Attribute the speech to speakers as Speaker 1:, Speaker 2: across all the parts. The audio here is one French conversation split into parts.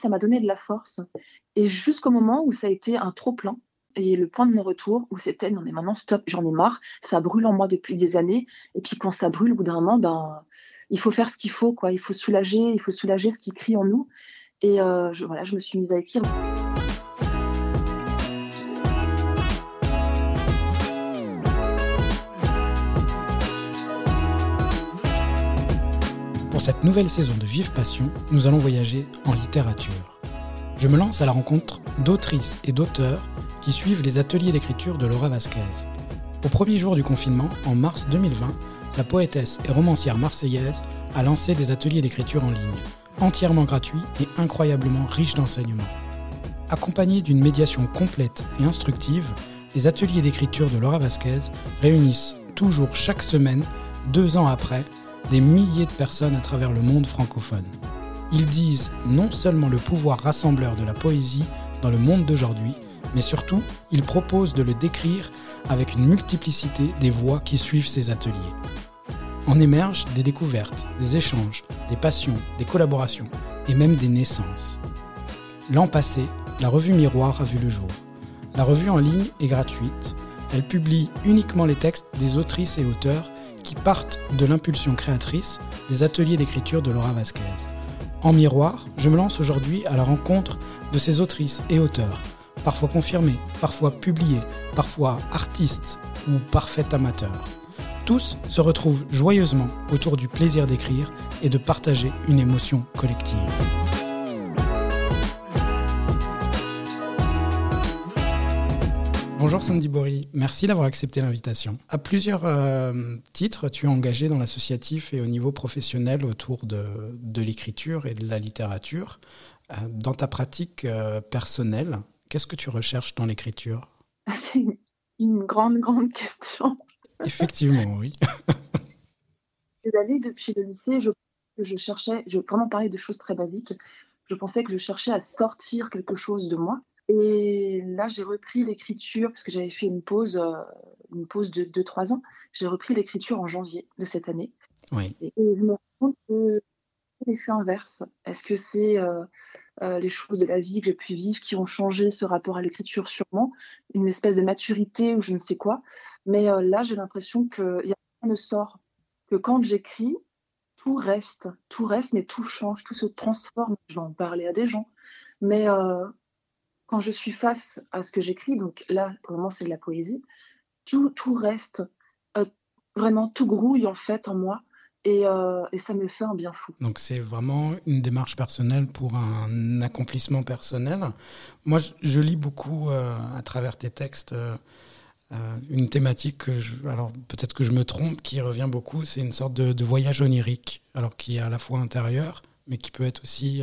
Speaker 1: ça m'a donné de la force. Et jusqu'au moment où ça a été un trop plein, et le point de mon retour où c'était non mais maintenant stop, j'en ai marre, ça brûle en moi depuis des années. Et puis quand ça brûle, au bout d'un moment, ben il faut faire ce qu'il faut, quoi. Il faut soulager, il faut soulager ce qui crie en nous. Et euh, voilà, je me suis mise à écrire.
Speaker 2: Pour cette nouvelle saison de Vive Passion, nous allons voyager en littérature. Je me lance à la rencontre d'autrices et d'auteurs qui suivent les ateliers d'écriture de Laura Vasquez. Au premier jour du confinement, en mars 2020, la poétesse et romancière marseillaise a lancé des ateliers d'écriture en ligne, entièrement gratuits et incroyablement riches d'enseignements. Accompagnés d'une médiation complète et instructive, les ateliers d'écriture de Laura Vasquez réunissent toujours chaque semaine, deux ans après, des milliers de personnes à travers le monde francophone. Ils disent non seulement le pouvoir rassembleur de la poésie dans le monde d'aujourd'hui, mais surtout, ils proposent de le décrire avec une multiplicité des voix qui suivent ces ateliers. En émergent des découvertes, des échanges, des passions, des collaborations et même des naissances. L'an passé, la revue Miroir a vu le jour. La revue en ligne est gratuite. Elle publie uniquement les textes des autrices et auteurs partent de l'impulsion créatrice des ateliers d'écriture de Laura Vasquez. En miroir, je me lance aujourd'hui à la rencontre de ces autrices et auteurs, parfois confirmés, parfois publiés, parfois artistes ou parfaits amateurs. Tous se retrouvent joyeusement autour du plaisir d'écrire et de partager une émotion collective. Bonjour Sandy Bory, merci d'avoir accepté l'invitation. À plusieurs euh, titres, tu es engagé dans l'associatif et au niveau professionnel autour de, l'écriture et de la littérature. Euh, dans ta pratique euh, personnelle, qu'est-ce que tu recherches dans l'écriture?
Speaker 1: C'est une grande, grande question.
Speaker 2: Effectivement, oui.
Speaker 1: Années, depuis le lycée, je, je cherchais, je vraiment parler de choses très basiques. Je pensais que je cherchais à sortir quelque chose de moi et là, j'ai repris l'écriture, parce que j'avais fait une pause, euh, une pause de 2-3 ans. J'ai repris l'écriture en janvier de cette année.
Speaker 2: Oui.
Speaker 1: Et, je me rends compte que c'est l'effet inverse. Est-ce que c'est euh, euh, les choses de la vie que j'ai pu vivre qui ont changé ce rapport à l'écriture? Sûrement. Une espèce de maturité ou je ne sais quoi. Mais là, j'ai l'impression que rien ne sort. Que quand j'écris, tout reste. Tout reste, mais tout change, tout se transforme. Je vais en parler à des gens. Mais quand je suis face à ce que j'écris, donc là, pour le moment, c'est de la poésie, tout, tout reste, euh, vraiment, tout grouille en fait en moi. Et, euh, et, ça me fait un bien fou.
Speaker 2: Donc c'est vraiment une démarche personnelle pour un accomplissement personnel. Moi, je, lis beaucoup euh, à travers tes textes une thématique que je, alors peut-être que je me trompe, qui revient beaucoup, c'est une sorte de, de, voyage onirique, alors qui est à la fois intérieur, mais qui peut être aussi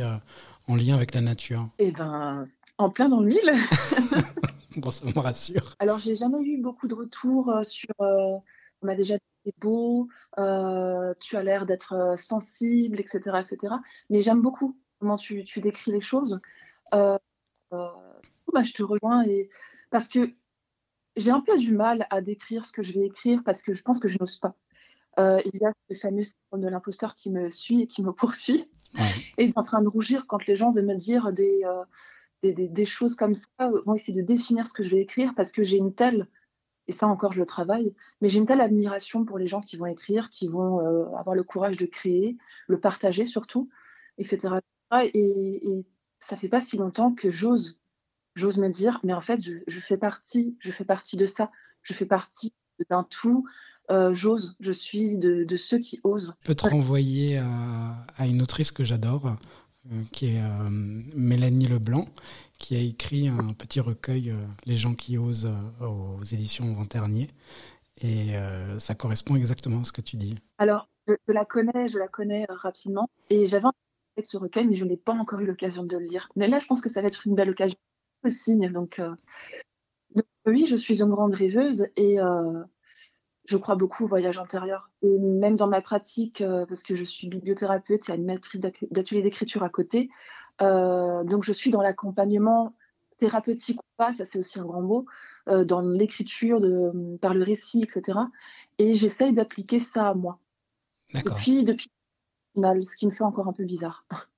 Speaker 2: en lien avec la nature.
Speaker 1: Eh ben, en plein dans le mille.
Speaker 2: bon, ça me rassure.
Speaker 1: Alors, j'ai jamais eu beaucoup de retours euh, sur. Euh, on m'a déjà dit c'est beau, euh, tu as l'air d'être sensible, etc., etc. Mais j'aime beaucoup comment tu, décris les choses. bah, je te rejoins et parce que j'ai un peu du mal à décrire ce que je vais écrire parce que je pense que je n'ose pas. il y a ce fameux syndrome de l'imposteur qui me suit et qui me poursuit. Et en train de rougir quand les gens veulent me dire des, des, choses comme ça vont essayer de définir ce que je vais écrire parce que j'ai une telle, et ça encore je le travaille, mais j'ai une telle admiration pour les gens qui vont écrire, qui vont euh, avoir le courage de créer, le partager surtout, etc. Et, et ça fait pas si longtemps que j'ose, j'ose me dire, mais en fait je, fais partie, je fais partie de ça, je fais partie d'un tout. Euh, j'ose, je suis de, ceux qui osent.
Speaker 2: Je peux te renvoyer à une autrice que j'adore, euh, qui est euh, Mélanie Leblanc, qui a écrit un petit recueil, euh, Les gens qui osent, aux éditions Venternier. Et ça correspond exactement à ce que tu dis.
Speaker 1: Alors, je, la connais, je la connais rapidement. Et j'avais envie de ce recueil, mais je n'ai pas encore eu l'occasion de le lire. Mais là, je pense que ça va être une belle occasion aussi. Donc, donc oui, je suis une grande rêveuse et je crois beaucoup au voyage intérieur. Et même dans ma pratique, euh, parce que je suis bibliothérapeute et animatrice d'atelier d'écriture à côté, euh, donc je suis dans l'accompagnement thérapeutique ou pas, ça c'est aussi un grand mot, euh, dans l'écriture par le récit, etc. Et j'essaye d'appliquer ça à moi. Depuis, depuis ce qui me fait encore un peu bizarre.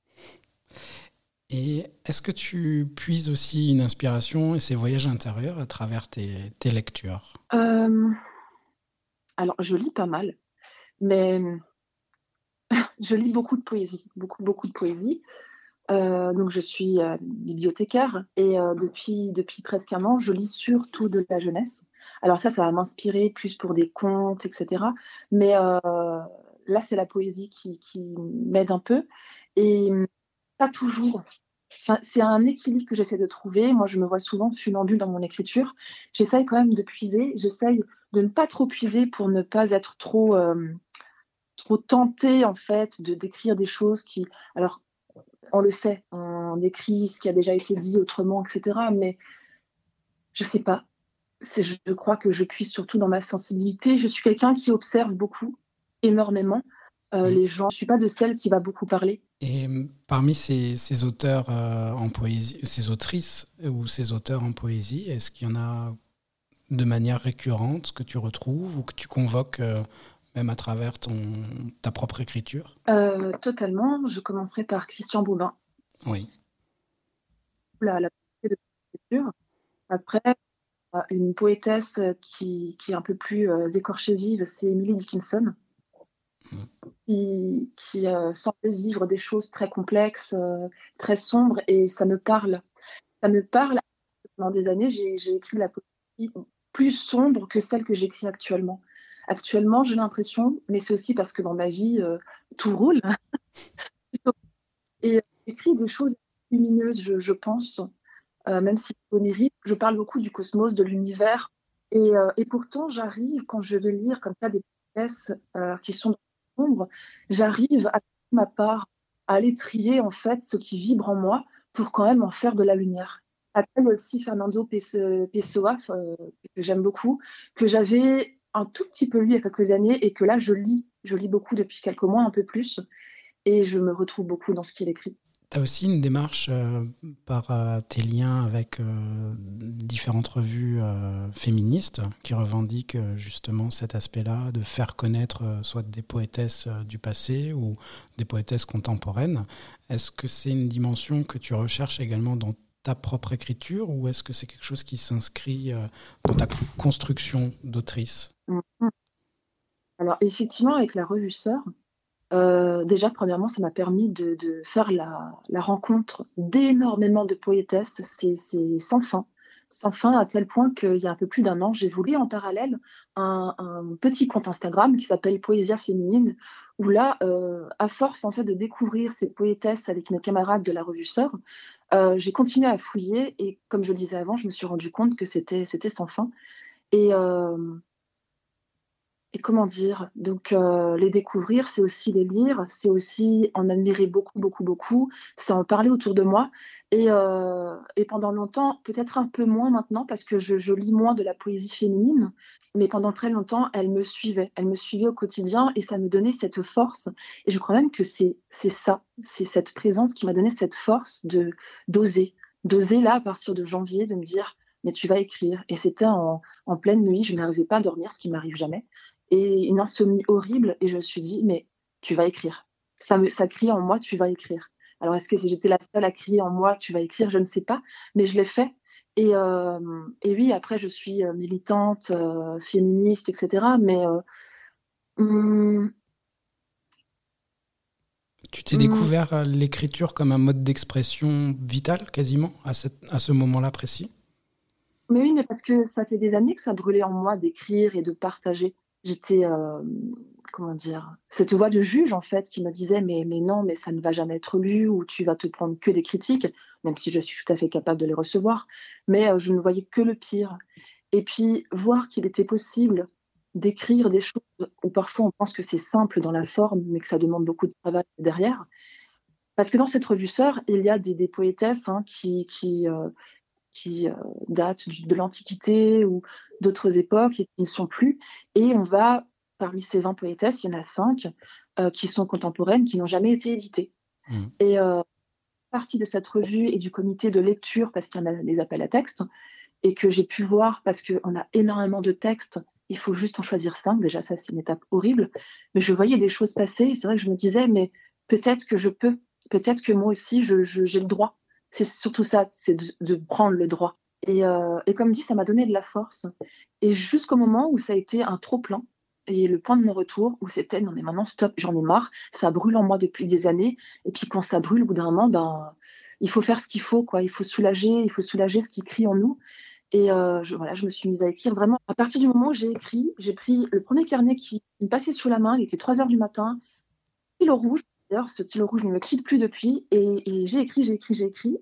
Speaker 2: Et est-ce que tu puises aussi une inspiration et ces voyages intérieurs à travers tes, lectures?
Speaker 1: Alors, je lis pas mal, mais je lis beaucoup de poésie, beaucoup, beaucoup de poésie. Euh, donc, je suis euh, bibliothécaire et depuis, depuis presque un an, je lis surtout de la jeunesse. Alors ça, ça va m'inspirer plus pour des contes, etc. Mais là, c'est la poésie qui m'aide un peu. Et pas toujours. C'est un équilibre que j'essaie de trouver. Moi, je me vois souvent funambule dans mon écriture. J'essaye quand même de puiser. J'essaye de ne pas trop puiser pour ne pas être trop, euh, trop tentée, en fait, de d'écrire des choses qui. Alors, on le sait, on écrit ce qui a déjà été dit autrement, etc. Mais je sais pas. Je crois que je puise surtout dans ma sensibilité. Je suis quelqu'un qui observe beaucoup, énormément. Euh, les gens. Je suis pas de celle qui va beaucoup parler.
Speaker 2: Et parmi ces, auteurs euh, en poésie, ces autrices ou ces auteurs en poésie, est-ce qu'il y en a de manière récurrente que tu retrouves ou que tu convoques euh, même à travers ton, ta propre écriture?
Speaker 1: Totalement. Je commencerai par Christian Boubin.
Speaker 2: Oui.
Speaker 1: La, la de l'écriture. Après, une poétesse qui, qui, est un peu plus écorchée vive, c'est Emily Dickinson qui, qui euh, semblait vivre des choses très complexes, euh, très sombres, et ça me parle. Ça me parle. Pendant des années, j'ai écrit la poésie plus sombre que celle que j'écris actuellement. Actuellement, j'ai l'impression, mais c'est aussi parce que dans ma vie, euh, tout roule. et j'écris des choses lumineuses, je, pense, même si onirique. Je parle beaucoup du cosmos, de l'univers. Et, et, pourtant, j'arrive, quand je vais lire comme ça des pièces qui sont j'arrive à ma part à aller trier en fait ce qui vibre en moi pour quand même en faire de la lumière. Après aussi Fernando Pessoa, euh, que j'aime beaucoup, que j'avais un tout petit peu lu il y a quelques années et que là je lis, je lis beaucoup depuis quelques mois, un peu plus, et je me retrouve beaucoup dans ce qu'il écrit.
Speaker 2: Tu as aussi une démarche euh, par euh, tes liens avec euh, différentes revues féministes qui revendiquent justement cet aspect-là de faire connaître soit des poétesses du passé ou des poétesses contemporaines. Est-ce que c'est une dimension que tu recherches également dans ta propre écriture ou est-ce que c'est quelque chose qui s'inscrit dans ta construction d'autrice?
Speaker 1: Mm-hmm. Alors effectivement, avec la revue Sœur, euh, déjà, premièrement, ça m'a permis de, faire la, rencontre d'énormément de poétesses. C'est sans fin. Sans fin, à tel point qu'il y a un peu plus d'un an, j'ai voulu en parallèle un, petit compte Instagram qui s'appelle Poésia Féminine, où là, euh, à force en fait de découvrir ces poétesses avec mes camarades de la revue Sœur, euh, j'ai continué à fouiller et comme je le disais avant, je me suis rendu compte que c'était sans fin. Et comment dire? Donc, euh, les découvrir, c'est aussi les lire, c'est aussi en admirer beaucoup, beaucoup, beaucoup, c'est en parler autour de moi. Et, euh, et pendant longtemps, peut-être un peu moins maintenant, parce que je, lis moins de la poésie féminine, mais pendant très longtemps, elle me suivait, elle me suivait au quotidien et ça me donnait cette force. Et je crois même que c'est ça, c'est cette présence qui m'a donné cette force de d'oser, d'oser là, à partir de janvier, de me dire, mais tu vas écrire. Et c'était en, en pleine nuit, je n'arrivais pas à dormir, ce qui m'arrive jamais et une insomnie horrible. Et je me suis dit, mais tu vas écrire. Ça, me, ça crie en moi, tu vas écrire. Alors, est-ce que si j'étais la seule à crier en moi, tu vas écrire? Je ne sais pas, mais je l'ai fait. Et, euh, et, oui, après, je suis euh, militante, euh, féministe, etc. Mais.
Speaker 2: Hum, tu t'es découvert hum. l'écriture comme un mode d'expression vital, quasiment, à, cette, à ce moment-là précis?
Speaker 1: Mais oui, mais parce que ça fait des années que ça brûlait en moi d'écrire et de partager j'étais, euh, comment dire, cette voix de juge en fait qui me disait mais, mais non, mais ça ne va jamais être lu ou tu vas te prendre que des critiques, même si je suis tout à fait capable de les recevoir, mais euh, je ne voyais que le pire. Et puis voir qu'il était possible d'écrire des choses où parfois on pense que c'est simple dans la forme, mais que ça demande beaucoup de travail derrière. Parce que dans cette revue Sœur, il y a des, des poétesses hein, qui, euh, qui euh, datent de l'Antiquité ou d'autres époques et qui ne sont plus. Et on va, parmi ces 20 poétesses, il y en a 5 euh, qui sont contemporaines, qui n'ont jamais été éditées. Mmh. Et euh, partie de cette revue et du comité de lecture, parce qu'il y en a des appels à texte, et que j'ai pu voir parce qu'on a énormément de textes, il faut juste en choisir 5. Déjà, ça, c'est une étape horrible. Mais je voyais des choses passer, et c'est vrai que je me disais, mais peut-être que je peux, peut-être que moi aussi, j'ai le droit C'est surtout ça, c'est de, prendre le droit. Et, et, comme dit, ça m'a donné de la force. Et jusqu'au moment où ça a été un trop plein, et le point de mon retour où c'était non mais maintenant stop, j'en ai marre, ça brûle en moi depuis des années. Et puis quand ça brûle, au bout d'un moment, ben il faut faire ce qu'il faut, quoi. Il faut soulager, il faut soulager ce qui crie en nous. Et euh, je, voilà, je me suis mise à écrire vraiment. À partir du moment où j'ai écrit, j'ai pris le premier carnet qui me passait sous la main. Il était 3 heures du matin. Stylo rouge. D'ailleurs, ce stylo rouge ne me quitte plus depuis. Et, j'ai écrit, j'ai écrit, j'ai écrit.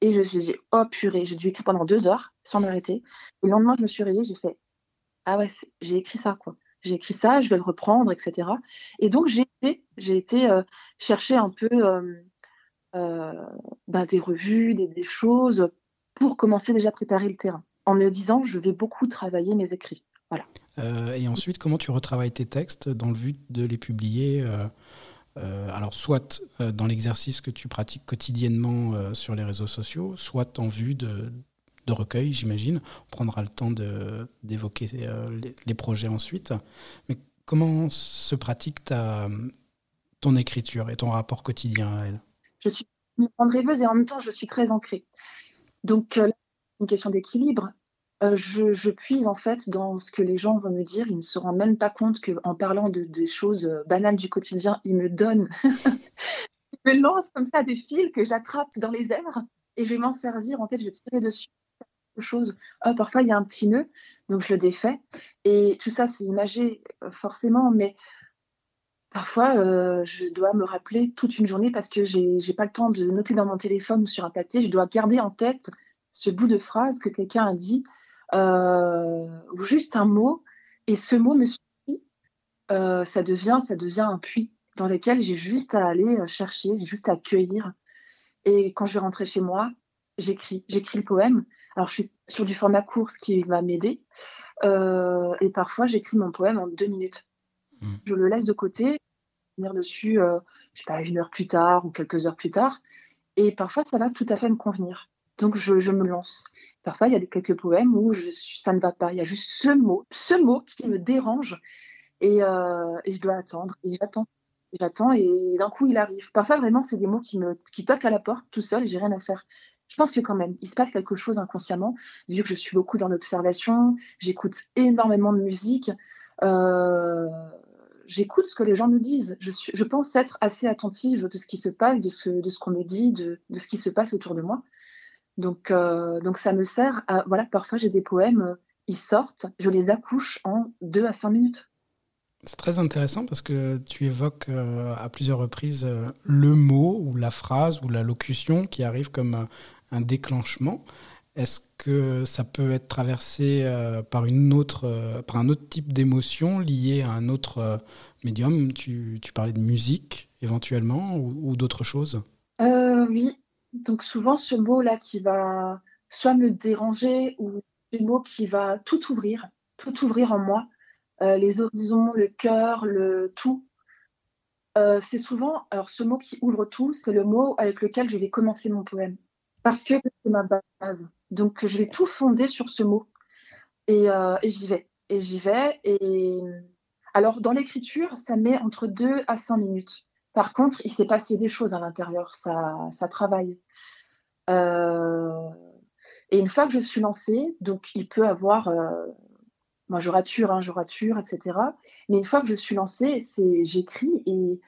Speaker 1: Et je me suis dit, oh purée, j'ai dû écrire pendant deux heures sans m'arrêter. Et le lendemain, je me suis réveillée, j'ai fait, ah ouais, j'ai écrit ça, quoi j'ai écrit ça, je vais le reprendre, etc. Et donc j'ai été, été euh, chercher un peu euh, euh, bah, des revues, des, choses pour commencer déjà à préparer le terrain, en me disant je vais beaucoup travailler mes écrits. Voilà.
Speaker 2: et ensuite, comment tu retravailles tes textes dans le but de les publier alors, soit dans l'exercice que tu pratiques quotidiennement sur les réseaux sociaux, soit en vue de, recueil, j'imagine. On prendra le temps d'évoquer euh, les, projets ensuite. Mais comment se pratique ta, ton écriture et ton rapport quotidien à elle?
Speaker 1: Je suis une grande rêveuse et en même temps, je suis très ancrée. Donc, euh, une question d'équilibre. Euh, je, puise en fait dans ce que les gens vont me dire. Ils ne se rendent même pas compte qu'en parlant de, des choses banales du quotidien, ils me donnent, ils me lancent comme ça des fils que j'attrape dans les airs et je vais m'en servir. En fait, je vais tirer dessus chose. Ah, parfois, il y a un petit nœud, donc je le défais. Et tout ça, c'est imagé, euh, forcément, mais parfois, euh, je dois me rappeler toute une journée parce que j'ai n'ai pas le temps de noter dans mon téléphone ou sur un papier. Je dois garder en tête ce bout de phrase que quelqu'un a dit, euh, ou juste un mot, et ce mot me suffit. ça, devient, ça devient un puits dans lequel j'ai juste à aller chercher, j'ai juste à cueillir. Et quand je vais rentrer chez moi, j'écris. J'écris le poème alors, je suis sur du format court, ce qui va m'aider. Euh, et parfois, j'écris mon poème en deux minutes. Hmm. Je le laisse de côté, venir dessus, euh, je sais pas, une heure plus tard ou quelques heures plus tard. Et parfois, ça va tout à fait me convenir. Donc, je, me lance. Parfois, il y a quelques poèmes où ça ne va pas. Il y a juste ce mot, ce mot qui me dérange. Et, euh, et je dois attendre. Et j'attends. J'attends et d'un coup, il arrive. Parfois, vraiment, c'est des mots qui me qui toquent à la porte tout seul et j'ai rien à faire je pense que quand même, il se passe quelque chose inconsciemment, vu que je suis beaucoup dans l'observation, j'écoute énormément de musique, euh, j'écoute ce que les gens me disent. Je, suis, je pense être assez attentive de ce qui se passe, de ce, de ce qu'on me dit, de, ce qui se passe autour de moi. Donc, euh, donc ça me sert à, voilà, parfois j'ai des poèmes, ils sortent, je les accouche en deux à cinq minutes.
Speaker 2: C'est très intéressant parce que tu évoques euh, à plusieurs reprises le mot ou la phrase ou la locution qui arrive comme un déclenchement. Est-ce que ça peut être traversé euh, par, une autre, euh, par un autre type d'émotion liée à un autre euh, médium? Tu, tu, parlais de musique éventuellement ou, d'autres choses?
Speaker 1: Oui, donc souvent ce mot-là qui va soit me déranger ou ce mot qui va tout ouvrir, tout ouvrir en moi, les horizons, le cœur, le tout. c'est souvent, alors ce mot qui ouvre tout, c'est le mot avec lequel je vais commencer mon poème parce que c'est ma base. Donc, je vais tout fonder sur ce mot. Euh, et, j'y vais. Et j'y vais. Et alors, dans l'écriture, ça met entre 2 à 5 minutes. Par contre, il s'est passé des choses à l'intérieur. Ça, travaille. Euh, et une fois que je suis lancée, donc il peut avoir. Euh, moi, je rature, hein, etc. Mais une fois que je suis lancée, c'est j'écris et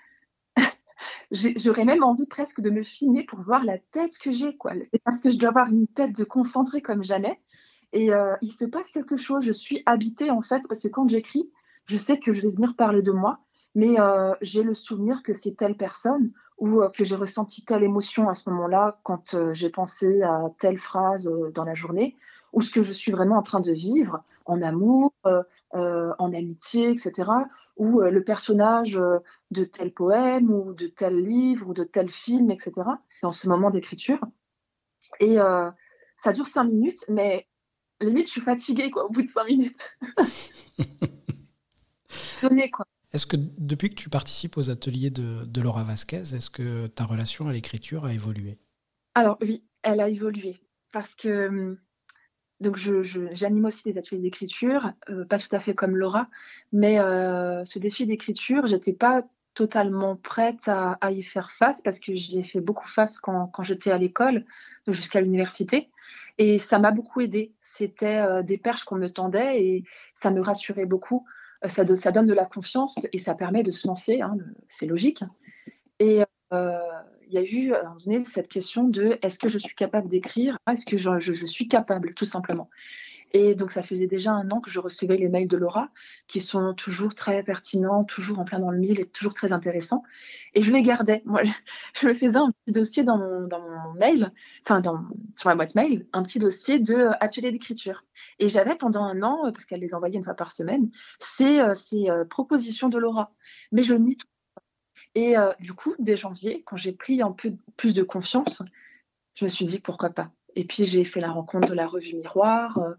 Speaker 1: j'aurais même envie presque de me filmer pour voir la tête que j'ai, quoi. Parce que je dois avoir une tête de concentrée comme jamais. Et euh, il se passe quelque chose. Je suis habitée, en fait, parce que quand j'écris, je sais que je vais venir parler de moi, mais euh, j'ai le souvenir que c'est telle personne ou euh, que j'ai ressenti telle émotion à ce moment-là quand j'ai pensé à telle phrase dans la journée ou ce que je suis vraiment en train de vivre en amour, euh, euh, en amitié, etc. Ou euh, le personnage de tel poème ou de tel livre ou de tel film, etc. Dans ce moment d'écriture. Et ça dure cinq minutes, mais limite, je suis fatiguée quoi, au bout de cinq minutes.
Speaker 2: quoi. Est-ce que depuis que tu participes aux ateliers de, Laura Vasquez, est-ce que ta relation à l'écriture a évolué?
Speaker 1: Alors oui, elle a évolué. Parce que hum, donc, j'anime aussi des ateliers d'écriture, euh, pas tout à fait comme Laura, mais euh, ce défi d'écriture, j'étais pas totalement prête à, y faire face parce que j'y ai fait beaucoup face quand, j'étais à l'école jusqu'à l'université. Et ça m'a beaucoup aidé. C'était euh, des perches qu'on me tendait et ça me rassurait beaucoup. Euh, ça, donne de la confiance et ça permet de se lancer. Hein, c'est logique. Et euh, il y a eu à un moment donné cette question de est-ce que je suis capable d'écrire? Est-ce que je, suis capable, tout simplement? Et donc, ça faisait déjà un an que je recevais les mails de Laura, qui sont toujours très pertinents, toujours en plein dans le mille et toujours très intéressants. Et je les gardais. Moi, je me faisais un petit dossier dans mon, mail, enfin, dans, sur ma boîte mail, un petit dossier de euh, atelier d'écriture. Et j'avais pendant un an, parce qu'elle les envoyait une fois par semaine, ces, euh, ces euh, propositions de Laura. Mais je nie tout. Et du coup, dès janvier, quand j'ai pris un peu plus de confiance, je me suis dit pourquoi pas. Et puis j'ai fait la rencontre de la revue Miroir, euh,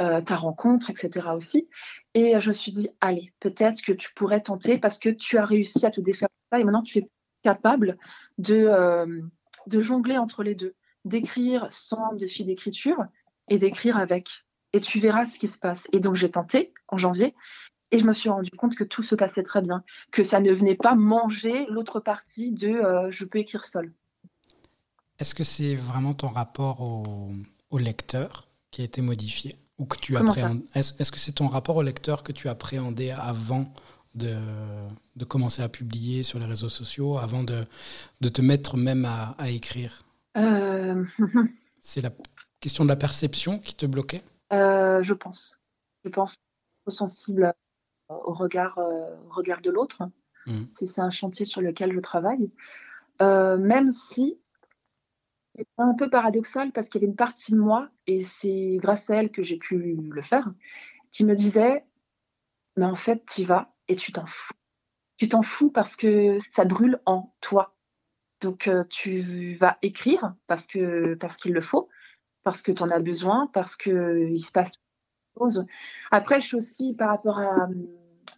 Speaker 1: euh, ta rencontre, etc. aussi. Et je me suis dit, allez, peut-être que tu pourrais tenter parce que tu as réussi à te défaire de ça et maintenant tu es capable de, euh, de jongler entre les deux, d'écrire sans défi d'écriture et d'écrire avec. Et tu verras ce qui se passe. Et donc j'ai tenté en janvier et je me suis rendu compte que tout se passait très bien, que ça ne venait pas manger l'autre partie de je peux écrire seul.
Speaker 2: Est-ce que c'est vraiment ton rapport au, lecteur qui a été modifié ou que tu Est-ce que c'est ton rapport au lecteur que tu appréhendais avant de, de, commencer à publier sur les réseaux sociaux, avant de, de te mettre même à, écrire? Euh, C'est la question de la perception qui te bloquait?
Speaker 1: Euh, Je pense. Je pense sensible au regard, euh, au regard de l'autre. Mmh. C'est un chantier sur lequel je travaille. même si c'est un peu paradoxal parce qu'il y avait une partie de moi, et c'est grâce à elle que j'ai pu le faire, qui me disait Mais en fait, tu vas et tu t'en fous. Tu t'en fous parce que ça brûle en toi. Donc, euh, tu vas écrire parce que parce qu'il le faut, parce que tu en as besoin, parce qu'il se passe choses. Après, je suis aussi, par rapport à hum,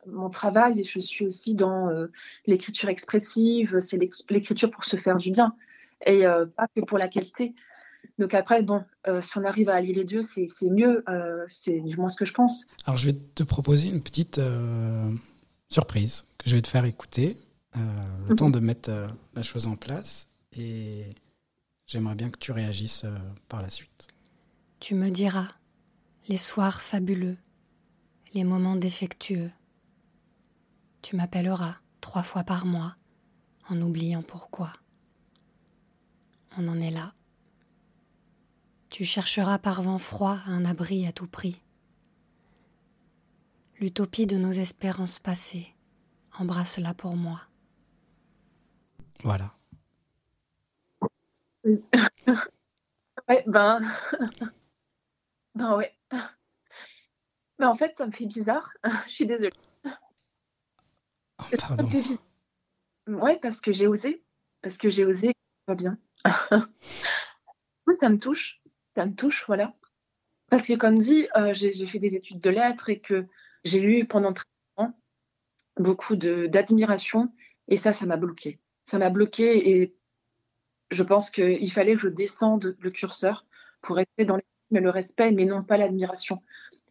Speaker 1: mon travail, je suis aussi dans euh, l'écriture expressive, c'est l'écriture pour se faire du bien et euh, pas que pour la qualité. Donc après, bon, euh, si on arrive à allier les deux, c'est mieux. Euh, c'est du moins ce que je pense.
Speaker 2: Alors je vais te proposer une petite surprise que je vais te faire écouter, le mhm. temps de mettre la chose en place. Et j'aimerais bien que tu réagisses par la suite.
Speaker 3: Tu me diras les soirs fabuleux, les moments défectueux. Tu m'appelleras trois fois par mois en oubliant pourquoi on en est là. Tu chercheras par vent froid un abri à tout prix. L'utopie de nos espérances passées, embrasse-la pour moi.
Speaker 2: Voilà.
Speaker 1: ouais, ben. ben ouais. Mais en fait, ça me fait bizarre. Je suis désolée.
Speaker 2: Oh, pardon.
Speaker 1: Ouais, parce que j'ai osé. Parce que j'ai osé, pas bien. ça me touche, ça me touche, voilà. Parce que comme dit, euh, j'ai fait des études de lettres et que j'ai eu pendant très longtemps beaucoup d'admiration et ça, ça m'a bloqué. Ça m'a bloqué et je pense qu'il fallait que je descende le curseur pour rester dans le respect, mais non pas l'admiration.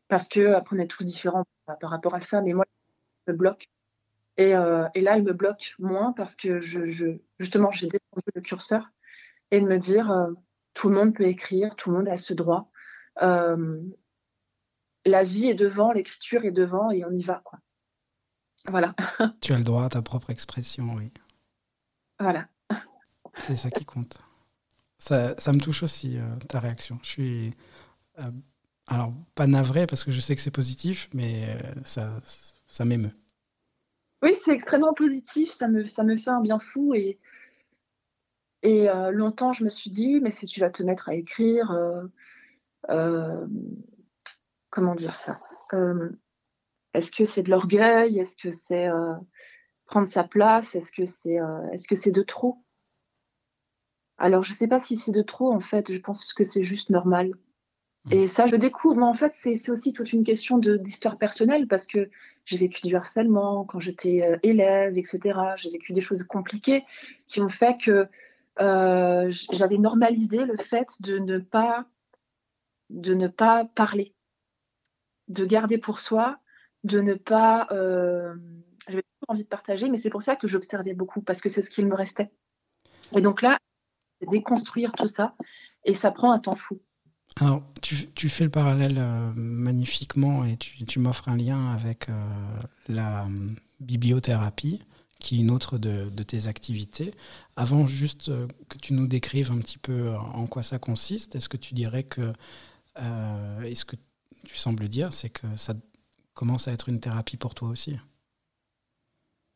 Speaker 1: Parce que après, on est tous différents par rapport à ça, mais moi, ça me bloque. Et, euh, là, il me bloque moins parce que je, je justement, j'ai descendu le curseur et de me dire euh, tout le monde peut écrire, tout le monde a ce droit. Euh, la vie est devant, l'écriture est devant et on y va. Quoi. Voilà.
Speaker 2: Tu as le droit à ta propre expression, oui.
Speaker 1: Voilà.
Speaker 2: C'est ça qui compte. Ça, ça me touche aussi, euh, ta réaction. Je suis. alors, pas navré parce que je sais que c'est positif, mais ça, ça m'émeut.
Speaker 1: Oui, c'est extrêmement positif. Ça me, ça me fait un bien fou et et euh, longtemps, je me suis dit, mais si tu vas te mettre à écrire, euh, euh, comment dire ça? Est-ce que c'est de l'orgueil? Est-ce que c'est prendre sa place? Est-ce que c'est est -ce c'est de trop? Alors, je ne sais pas si c'est de trop, en fait. Je pense que c'est juste normal. Mmh. Et ça, je découvre. Mais en fait, c'est aussi toute une question d'histoire personnelle parce que j'ai vécu du harcèlement quand j'étais élève, etc. J'ai vécu des choses compliquées qui ont fait que euh, j'avais normalisé le fait de ne pas de ne pas parler, de garder pour soi, de ne pas euh, J'avais toujours envie de partager, mais c'est pour ça que j'observais beaucoup, parce que c'est ce qu'il me restait. Et donc là, déconstruire tout ça, et ça prend un temps fou.
Speaker 2: Alors, tu, tu fais le parallèle euh, magnifiquement et tu, tu m'offres un lien avec euh, la bibliothérapie, qui est une autre de, tes activités. Avant juste que tu nous décrives un petit peu en quoi ça consiste, est-ce que tu dirais que, est ce que tu sembles dire, c'est que ça commence à être une thérapie pour toi aussi?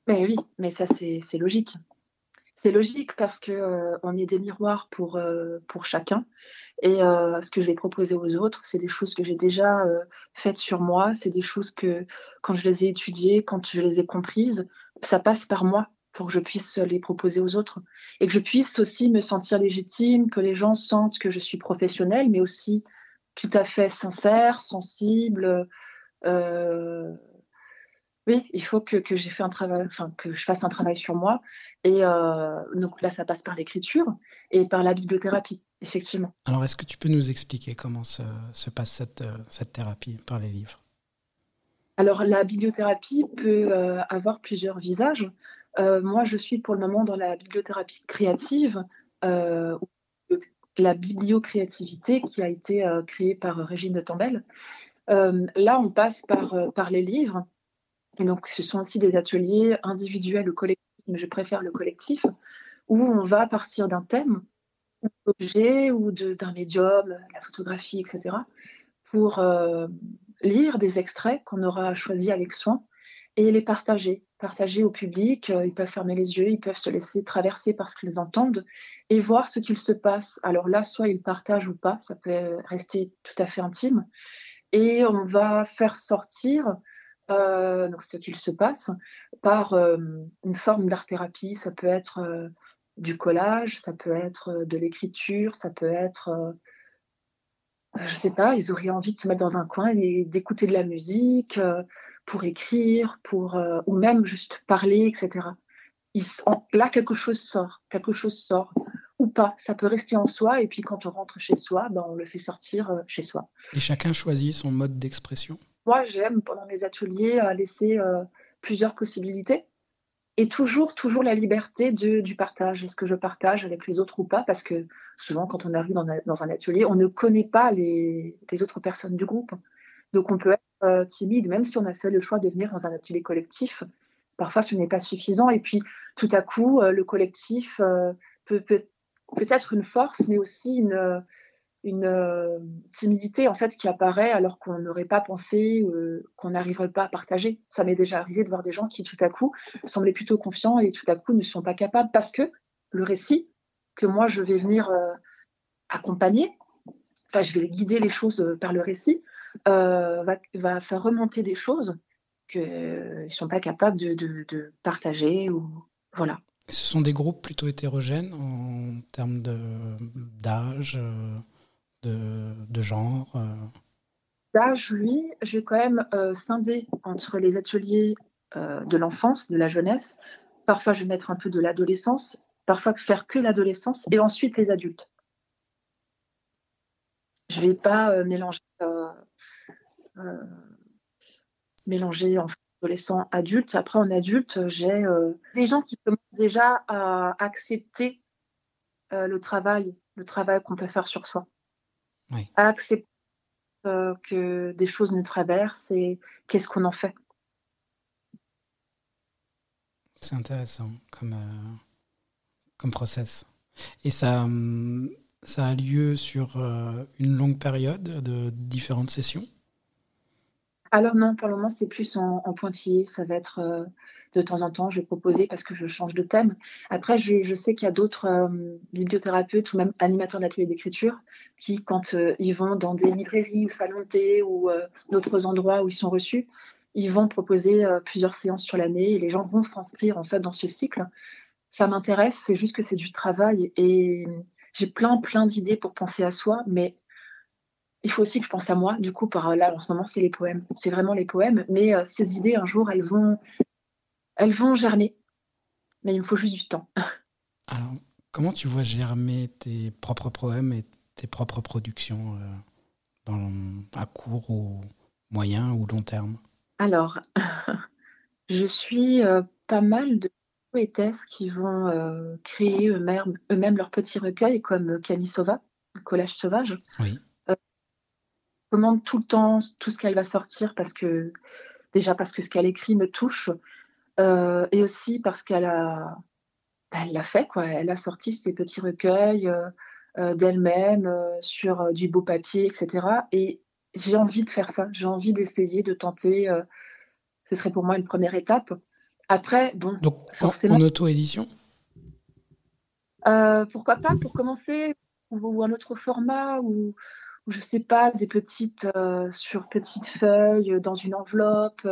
Speaker 1: Mais oui, mais ça c'est logique. C'est logique parce que euh, on est des miroirs pour, euh, pour chacun. Et euh, ce que je vais proposer aux autres, c'est des choses que j'ai déjà faites sur moi. C'est des choses que, quand je les ai étudiées, quand je les ai comprises, ça passe par moi pour que je puisse les proposer aux autres. Et que je puisse aussi me sentir légitime, que les gens sentent que je suis professionnelle, mais aussi tout à fait sincère, sensible. Oui, il faut que, que j'ai fait un travail, enfin que je fasse un travail sur moi. Et euh, donc là, ça passe par l'écriture et par la bibliothérapie, effectivement.
Speaker 2: Alors, est-ce que tu peux nous expliquer comment se, se passe cette, euh, cette, thérapie par les livres?
Speaker 1: Alors, la bibliothérapie peut euh, avoir plusieurs visages. Euh, moi, je suis pour le moment dans la bibliothérapie créative, euh, la bibliocréativité qui a été créée par Régine de Tambel. là, on passe par, par les livres. Et donc, ce sont aussi des ateliers individuels ou collectifs, mais je préfère le collectif, où on va partir d'un thème, d'un objet ou d'un médium, la photographie, etc., pour lire des extraits qu'on aura choisis avec soin et les partager, partager au public. Euh, ils peuvent fermer les yeux, ils peuvent se laisser traverser parce qu'ils entendent et voir ce qu'il se passe. Alors là, soit ils partagent ou pas, ça peut rester tout à fait intime. Et on va faire sortir euh, donc ce qu'il se passe, par euh, une forme d'art-thérapie. Ça peut être du collage, ça peut être de l'écriture, ça peut être, je sais pas, ils auraient envie de se mettre dans un coin et d'écouter de la musique pour écrire, pour ou même juste parler, etc. là, quelque chose sort, quelque chose sort ou pas. Ça peut rester en soi et puis quand on rentre chez soi, ben, on le fait sortir chez soi.
Speaker 2: Et chacun choisit son mode d'expression?
Speaker 1: Moi, j'aime pendant mes ateliers laisser euh, plusieurs possibilités et toujours, toujours la liberté du partage. Est-ce que je partage avec les autres ou pas? Parce que souvent, quand on arrive dans, un atelier, on ne connaît pas les, autres personnes du groupe. Donc, on peut être euh, timide, même si on a fait le choix de venir dans un atelier collectif. Parfois, ce n'est pas suffisant. Et puis, tout à coup, euh, le collectif peut, peut, peut, être une force, mais aussi une, une euh, timidité en fait qui apparaît alors qu'on n'aurait pas pensé, euh, qu'on n'arriverait pas à partager. Ça m'est déjà arrivé de voir des gens qui tout à coup semblaient plutôt confiants et tout à coup ne sont pas capables parce que le récit que moi je vais venir euh, accompagner, enfin je vais guider les choses par le récit, va, faire remonter des choses qu'ils ne sont pas capables de, de, de partager ou voilà.
Speaker 2: Ce sont des groupes plutôt hétérogènes en termes d'âge de, genre
Speaker 1: L'âge, lui, je vais quand même euh, scinder entre les ateliers euh, de l'enfance, de la jeunesse. Parfois, je vais mettre un peu de l'adolescence. Parfois, faire que l'adolescence et ensuite les adultes. Je ne vais pas euh, mélanger, mélanger en adolescent, adulte. Après, en adulte, j'ai des gens qui commencent déjà à accepter le travail, le travail qu'on peut faire sur soi à accepter euh, que des choses nous traversent et qu'est-ce qu'on en fait.
Speaker 2: C'est intéressant comme, euh, comme process. Et ça, hum, ça a lieu sur euh, une longue période de différentes sessions?
Speaker 1: Alors non, pour le moment, c'est plus en, pointillé. Ça va être euh, de temps en temps, je vais proposer parce que je change de thème. Après, je, sais qu'il y a d'autres euh, bibliothérapeutes ou même animateurs d'ateliers d'écriture qui, quand euh, ils vont dans des librairies ou salons de thé ou d'autres endroits où ils sont reçus, ils vont proposer plusieurs séances sur l'année et les gens vont s'inscrire en fait dans ce cycle. Ça m'intéresse, c'est juste que c'est du travail et j'ai plein plein d'idées pour penser à soi, mais il faut aussi que je pense à moi. Du coup, par là, en ce moment, c'est les poèmes. C'est vraiment les poèmes. Mais euh, ces idées, un jour, elles vont, elles vont germer. Mais il me faut juste du temps.
Speaker 2: Alors, comment tu vois germer tes propres poèmes et tes propres productions euh, dans, à court ou moyen ou long terme?
Speaker 1: Alors, Je suis pas mal de poétesses qui vont créer eux-mêmes eux leurs petits recueils, comme Camille Sauva, Collage Sauvage.
Speaker 2: Oui.
Speaker 1: Commande tout le temps tout ce qu'elle va sortir parce que déjà parce que ce qu'elle écrit me touche et aussi parce qu'elle a bah, elle l'a fait quoi. Elle a sorti ses petits recueils d'elle-même sur du beau papier, etc. Et j'ai envie de faire ça. J'ai envie d'essayer, de tenter. ce serait pour moi une première étape. Après, bon.
Speaker 2: Donc, en auto-édition?
Speaker 1: Euh, Pourquoi pas, pour commencer, ou, un autre format, ou, je sais pas, des petites, euh, sur petites feuilles, dans une enveloppe.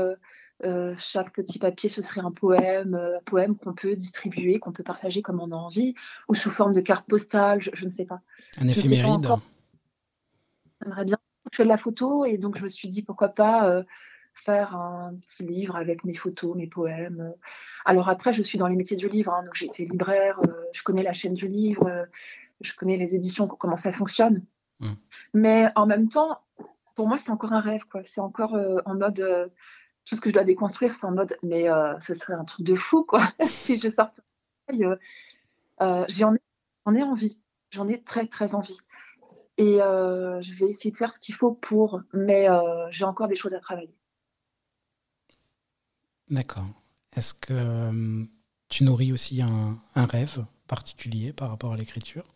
Speaker 1: Euh, chaque petit papier, ce serait un poème, un poème qu'on peut distribuer, qu'on peut partager comme on a envie, ou sous forme de carte postale, je, ne sais pas.
Speaker 2: Un éphéméride
Speaker 1: J'aimerais bien. Je fais de la photo et donc je me suis dit pourquoi pas faire un petit livre avec mes photos, mes poèmes. Alors après, je suis dans les métiers du livre, hein, donc j'ai été libraire, euh, je connais la chaîne du livre, euh, je connais les éditions, comment ça fonctionne. Mmh. Mais en même temps, pour moi, c'est encore un rêve, quoi. C'est encore euh, en mode, tout ce que je dois déconstruire, c'est en mode, mais ce serait un truc de fou, quoi, si je sortais. j'en ai, ai envie, j'en ai très, très envie. Et je vais essayer de faire ce qu'il faut pour, mais j'ai encore des choses à travailler.
Speaker 2: D'accord. Est-ce que euh, tu nourris aussi un, rêve particulier par rapport à l'écriture?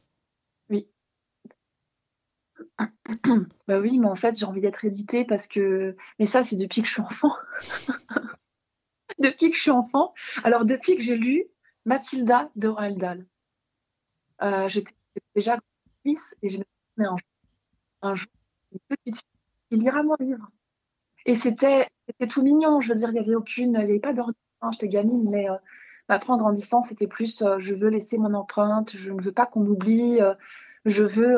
Speaker 1: Bah oui, mais en fait, j'ai envie d'être éditée parce que. Mais ça, c'est depuis que je suis enfant. depuis que je suis enfant. Alors, depuis que j'ai lu Mathilda de Roald Dahl. Euh, j'étais déjà fils et j'ai un, un jour une petite fille qui lira mon livre. Et c'était tout mignon. Je veux dire, il n'y avait aucune, il n'y avait pas d'ordre. J'étais gamine, mais euh, après, en grandissant, c'était plus euh, je veux laisser mon empreinte, je ne veux pas qu'on m'oublie, euh, je veux.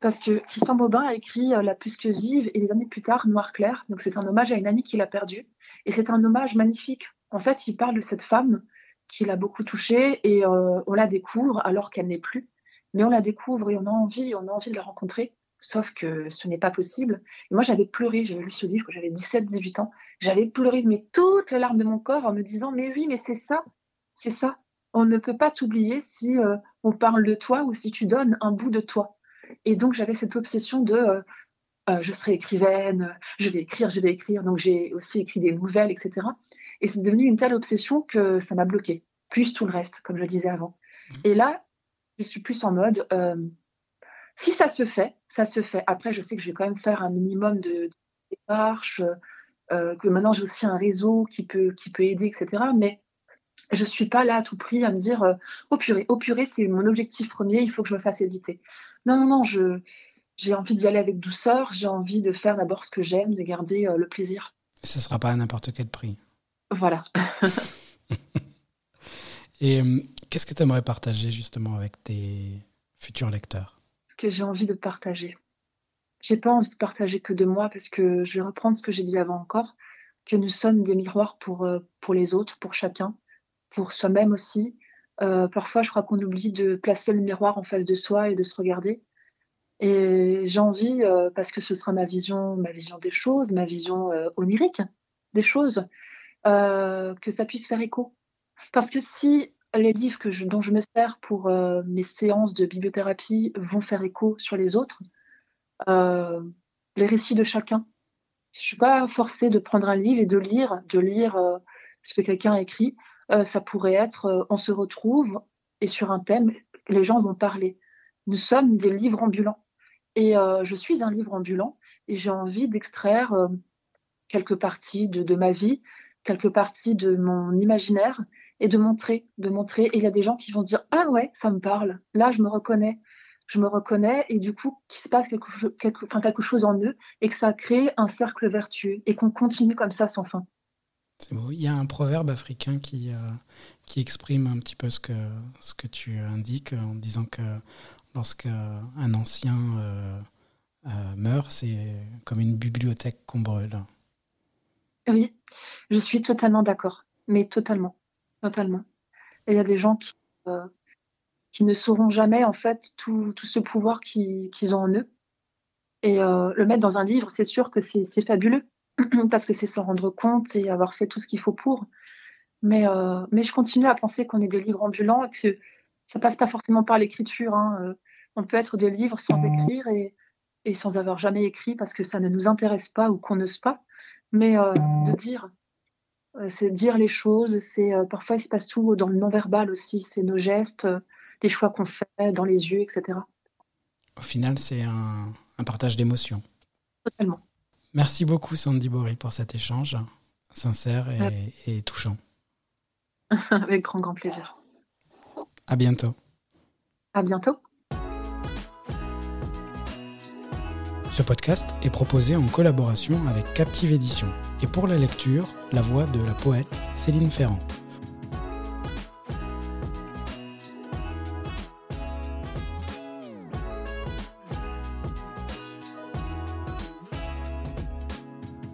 Speaker 1: Parce que Christian Bobin a écrit La plus que vive et des années plus tard, Noir clair. Donc, c'est un hommage à une amie qu'il a perdue. Et c'est un hommage magnifique. En fait, il parle de cette femme qui l'a beaucoup touchée et on la découvre alors qu'elle n'est plus. Mais on la découvre et on a envie, on a envie de la rencontrer. Sauf que ce n'est pas possible. Et moi, j'avais pleuré, j'avais lu ce livre quand j'avais 17-18 ans. J'avais pleuré, mais toutes les larmes de mon corps en me disant, mais oui, mais c'est ça, c'est ça. On ne peut pas t'oublier si euh, on parle de toi ou si tu donnes un bout de toi. Et donc, j'avais cette obsession de euh, euh, je serai écrivaine, je vais écrire, je vais écrire. Donc, j'ai aussi écrit des nouvelles, etc. Et c'est devenu une telle obsession que ça m'a bloqué, plus tout le reste, comme je le disais avant. Mmh. Et là, je suis plus en mode si ça se fait, ça se fait. Après, je sais que je vais quand même faire un minimum de, démarches, euh, que maintenant j'ai aussi un réseau qui peut, qui peut aider, etc. Mais je ne suis pas là à tout prix à me dire euh, au purée, au purée, c'est mon objectif premier, il faut que je me fasse hésiter. Non, non, non, je, j'ai envie d'y aller avec douceur, j'ai envie de faire d'abord ce que j'aime, de garder euh, le plaisir.
Speaker 2: Ce ne sera pas à n'importe quel prix.
Speaker 1: Voilà.
Speaker 2: Et qu'est-ce que tu aimerais partager justement avec tes futurs lecteurs?
Speaker 1: Que j'ai envie de partager. J'ai pas envie de partager que de moi parce que je vais reprendre ce que j'ai dit avant encore, que nous sommes des miroirs pour, euh, pour les autres, pour chacun, pour soi-même aussi. Euh, parfois, je crois qu'on oublie de placer le miroir en face de soi et de se regarder. Et j'ai envie, euh, parce que ce sera ma vision, ma vision des choses, ma vision onirique des choses, que ça puisse faire écho. Parce que si les livres dont je me sers pour euh, mes séances de bibliothérapie vont faire écho sur les autres. Euh, les récits de chacun. Je ne suis pas forcée de prendre un livre et de lire, de lire euh, ce que quelqu'un a écrit. Ça pourrait être on se retrouve et sur un thème, les gens vont parler. Nous sommes des livres ambulants. Et je suis un livre ambulant et j'ai envie d'extraire quelques parties de, ma vie, quelques parties de mon imaginaire et de montrer, de montrer. Et il y a des gens qui vont dire ah ouais, ça me parle. Là, je me reconnais, je me reconnais, et du coup, qu'il se passe quelque chose en eux, et que ça crée un cercle vertueux, et qu'on continue comme ça sans fin.
Speaker 2: Il y a un proverbe africain qui, euh, qui exprime un petit peu ce que, ce que tu indiques en disant que lorsqu'un ancien euh, euh, meurt, c'est comme une bibliothèque qu'on brûle.
Speaker 1: Oui, je suis totalement d'accord, mais totalement totalement. il y a des gens qui, qui ne sauront jamais en fait tout, tout ce pouvoir qu'ils ont en eux. Et le mettre dans un livre, c'est sûr que c'est fabuleux. parce que c'est s'en rendre compte et avoir fait tout ce qu'il faut pour. Mais, euh, mais je continue à penser qu'on est des livres ambulants et que ça passe pas forcément par l'écriture. Hein. Euh, on peut être des livres sans écrire et, et, sans avoir jamais écrit parce que ça ne nous intéresse pas ou qu'on n'ose pas. Mais euh, de dire, c'est dire les choses. C'est parfois il se passe tout dans le non-verbal aussi. C'est nos gestes, les choix qu'on fait dans les yeux, etc.
Speaker 2: Au final, c'est un, un partage d'émotions.
Speaker 1: Totalement.
Speaker 2: Merci beaucoup Sandy Bory pour cet échange sincère et, et touchant.
Speaker 1: Avec grand, grand plaisir.
Speaker 2: À bientôt.
Speaker 1: À bientôt.
Speaker 2: Ce podcast est proposé en collaboration avec Captive Édition et pour la lecture, la voix de la poète Céline Ferrand.